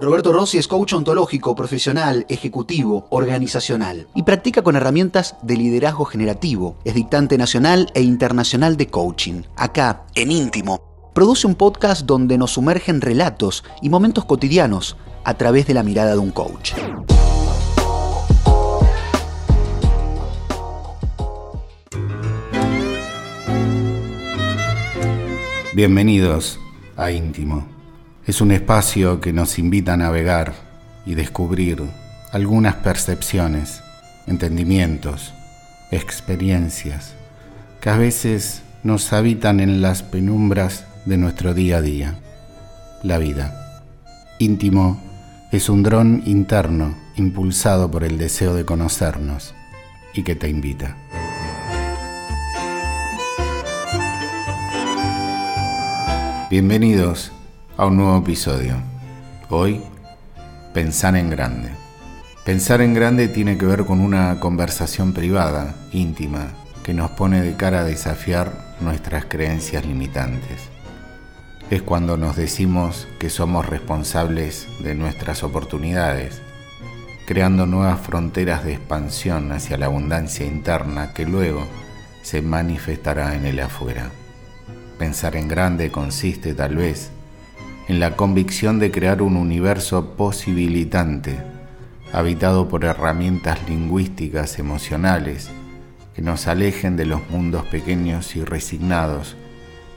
Roberto Rossi es coach ontológico, profesional, ejecutivo, organizacional y practica con herramientas de liderazgo generativo. Es dictante nacional e internacional de coaching. Acá, en íntimo, produce un podcast donde nos sumergen relatos y momentos cotidianos a través de la mirada de un coach. Bienvenidos a Íntimo. Es un espacio que nos invita a navegar y descubrir algunas percepciones, entendimientos, experiencias que a veces nos habitan en las penumbras de nuestro día a día, la vida. Íntimo es un dron interno impulsado por el deseo de conocernos y que te invita. Bienvenidos a un nuevo episodio. Hoy, pensar en grande. Pensar en grande tiene que ver con una conversación privada, íntima, que nos pone de cara a desafiar nuestras creencias limitantes. Es cuando nos decimos que somos responsables de nuestras oportunidades, creando nuevas fronteras de expansión hacia la abundancia interna que luego se manifestará en el afuera. Pensar en grande consiste tal vez en la convicción de crear un universo posibilitante, habitado por herramientas lingüísticas emocionales que nos alejen de los mundos pequeños y resignados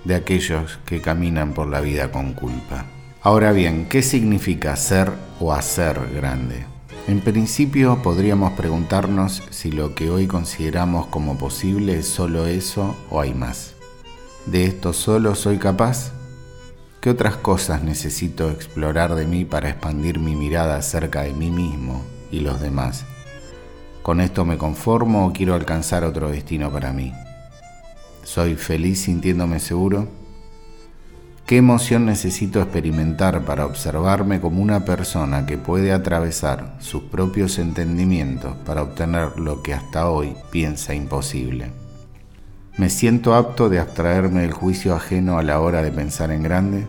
de aquellos que caminan por la vida con culpa. Ahora bien, ¿qué significa ser o hacer grande? En principio podríamos preguntarnos si lo que hoy consideramos como posible es solo eso o hay más. ¿De esto solo soy capaz? ¿Qué otras cosas necesito explorar de mí para expandir mi mirada acerca de mí mismo y los demás? ¿Con esto me conformo o quiero alcanzar otro destino para mí? ¿Soy feliz sintiéndome seguro? ¿Qué emoción necesito experimentar para observarme como una persona que puede atravesar sus propios entendimientos para obtener lo que hasta hoy piensa imposible? ¿Me siento apto de abstraerme del juicio ajeno a la hora de pensar en grande?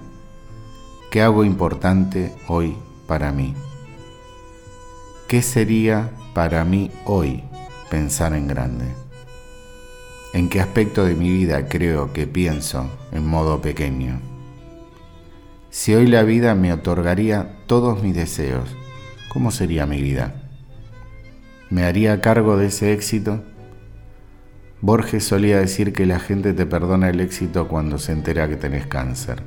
¿Qué hago importante hoy para mí? ¿Qué sería para mí hoy pensar en grande? ¿En qué aspecto de mi vida creo que pienso en modo pequeño? Si hoy la vida me otorgaría todos mis deseos, ¿cómo sería mi vida? ¿Me haría cargo de ese éxito? Borges solía decir que la gente te perdona el éxito cuando se entera que tenés cáncer.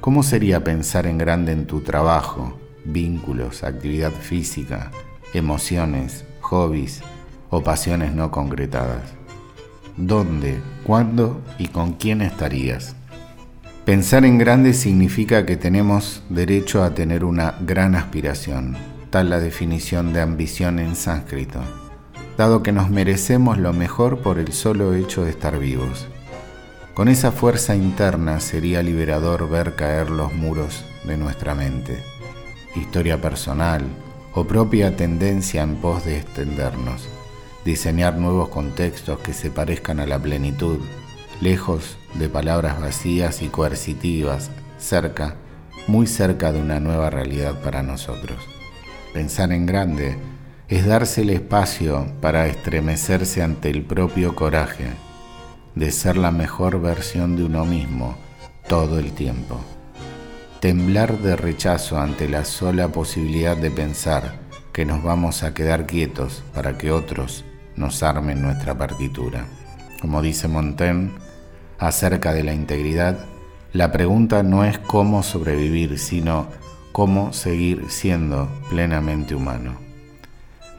¿Cómo sería pensar en grande en tu trabajo, vínculos, actividad física, emociones, hobbies o pasiones no concretadas? ¿Dónde, cuándo y con quién estarías? Pensar en grande significa que tenemos derecho a tener una gran aspiración, tal la definición de ambición en sánscrito dado que nos merecemos lo mejor por el solo hecho de estar vivos. Con esa fuerza interna sería liberador ver caer los muros de nuestra mente, historia personal o propia tendencia en pos de extendernos, diseñar nuevos contextos que se parezcan a la plenitud, lejos de palabras vacías y coercitivas, cerca, muy cerca de una nueva realidad para nosotros. Pensar en grande es darse el espacio para estremecerse ante el propio coraje de ser la mejor versión de uno mismo todo el tiempo. Temblar de rechazo ante la sola posibilidad de pensar que nos vamos a quedar quietos para que otros nos armen nuestra partitura. Como dice Montaigne acerca de la integridad, la pregunta no es cómo sobrevivir, sino cómo seguir siendo plenamente humano.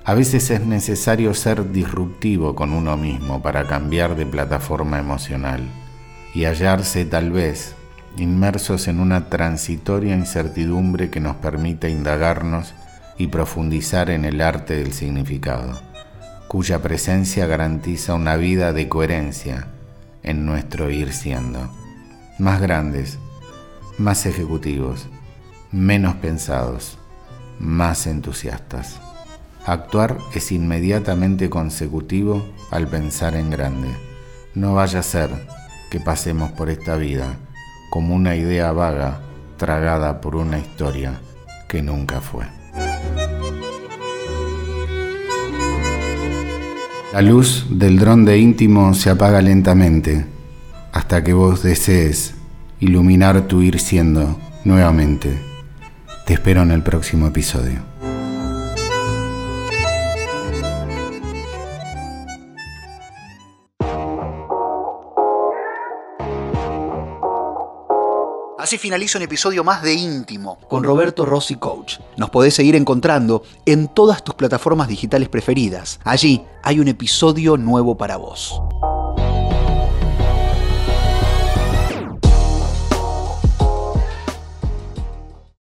A veces es necesario ser disruptivo con uno mismo para cambiar de plataforma emocional y hallarse tal vez inmersos en una transitoria incertidumbre que nos permite indagarnos y profundizar en el arte del significado, cuya presencia garantiza una vida de coherencia en nuestro ir siendo, más grandes, más ejecutivos, menos pensados, más entusiastas. Actuar es inmediatamente consecutivo al pensar en grande. No vaya a ser que pasemos por esta vida como una idea vaga tragada por una historia que nunca fue. La luz del dron de íntimo se apaga lentamente hasta que vos desees iluminar tu ir siendo nuevamente. Te espero en el próximo episodio. Así finaliza un episodio más de Íntimo con Roberto Rossi Coach. Nos podés seguir encontrando en todas tus plataformas digitales preferidas. Allí hay un episodio nuevo para vos.